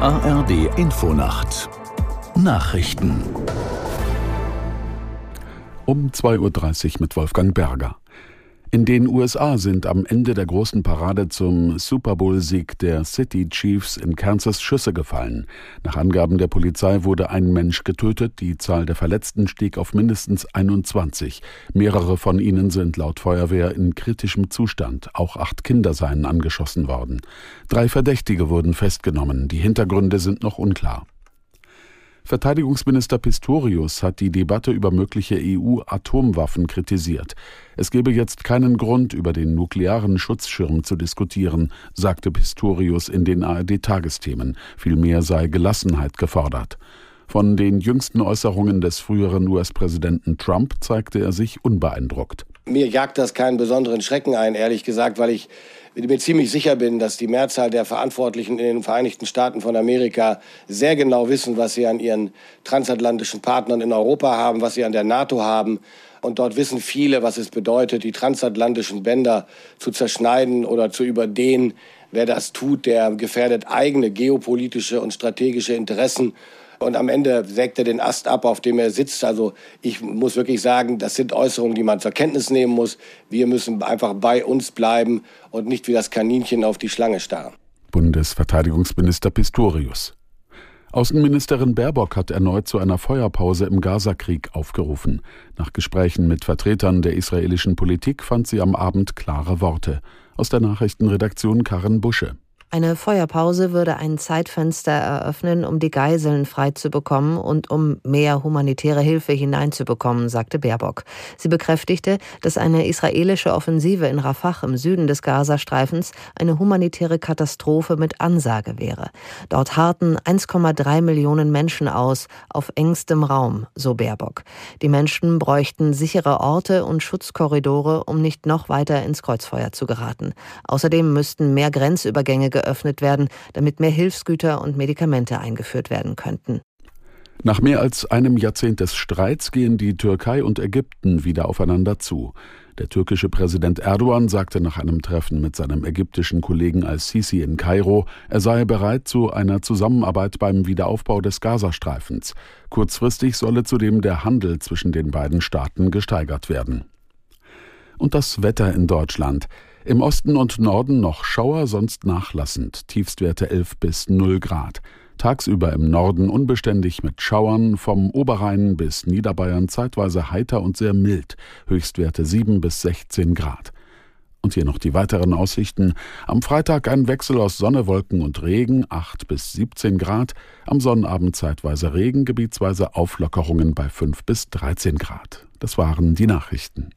ARD Infonacht Nachrichten um 2.30 Uhr mit Wolfgang Berger. In den USA sind am Ende der großen Parade zum Super Bowl-Sieg der City Chiefs in Kansas Schüsse gefallen. Nach Angaben der Polizei wurde ein Mensch getötet, die Zahl der Verletzten stieg auf mindestens 21. Mehrere von ihnen sind laut Feuerwehr in kritischem Zustand. Auch acht Kinder seien angeschossen worden. Drei Verdächtige wurden festgenommen. Die Hintergründe sind noch unklar. Verteidigungsminister Pistorius hat die Debatte über mögliche EU-Atomwaffen kritisiert. Es gebe jetzt keinen Grund, über den nuklearen Schutzschirm zu diskutieren, sagte Pistorius in den ARD-Tagesthemen. Vielmehr sei Gelassenheit gefordert. Von den jüngsten Äußerungen des früheren US-Präsidenten Trump zeigte er sich unbeeindruckt. Mir jagt das keinen besonderen Schrecken ein, ehrlich gesagt, weil ich mir ziemlich sicher bin, dass die Mehrzahl der Verantwortlichen in den Vereinigten Staaten von Amerika sehr genau wissen, was sie an ihren transatlantischen Partnern in Europa haben, was sie an der NATO haben. Und dort wissen viele, was es bedeutet, die transatlantischen Bänder zu zerschneiden oder zu überdehnen. Wer das tut, der gefährdet eigene geopolitische und strategische Interessen und am Ende sägt er den Ast ab, auf dem er sitzt. Also ich muss wirklich sagen, das sind Äußerungen, die man zur Kenntnis nehmen muss. Wir müssen einfach bei uns bleiben und nicht wie das Kaninchen auf die Schlange starren. Bundesverteidigungsminister Pistorius. Außenministerin Baerbock hat erneut zu einer Feuerpause im Gazakrieg aufgerufen. Nach Gesprächen mit Vertretern der israelischen Politik fand sie am Abend klare Worte. Aus der Nachrichtenredaktion Karen Busche. Eine Feuerpause würde ein Zeitfenster eröffnen, um die Geiseln freizubekommen und um mehr humanitäre Hilfe hineinzubekommen, sagte Baerbock. Sie bekräftigte, dass eine israelische Offensive in Rafah im Süden des Gazastreifens eine humanitäre Katastrophe mit Ansage wäre. Dort harten 1,3 Millionen Menschen aus, auf engstem Raum, so Baerbock. Die Menschen bräuchten sichere Orte und Schutzkorridore, um nicht noch weiter ins Kreuzfeuer zu geraten. Außerdem müssten mehr Grenzübergänge geöffnet werden, damit mehr Hilfsgüter und Medikamente eingeführt werden könnten. Nach mehr als einem Jahrzehnt des Streits gehen die Türkei und Ägypten wieder aufeinander zu. Der türkische Präsident Erdogan sagte nach einem Treffen mit seinem ägyptischen Kollegen al-Sisi in Kairo, er sei bereit zu einer Zusammenarbeit beim Wiederaufbau des Gazastreifens. Kurzfristig solle zudem der Handel zwischen den beiden Staaten gesteigert werden. Und das Wetter in Deutschland. Im Osten und Norden noch Schauer, sonst nachlassend, Tiefstwerte 11 bis 0 Grad. Tagsüber im Norden unbeständig mit Schauern, vom Oberrhein bis Niederbayern zeitweise heiter und sehr mild, Höchstwerte 7 bis 16 Grad. Und hier noch die weiteren Aussichten. Am Freitag ein Wechsel aus Sonne, Wolken und Regen, 8 bis 17 Grad. Am Sonnabend zeitweise Regen, gebietsweise Auflockerungen bei 5 bis 13 Grad. Das waren die Nachrichten.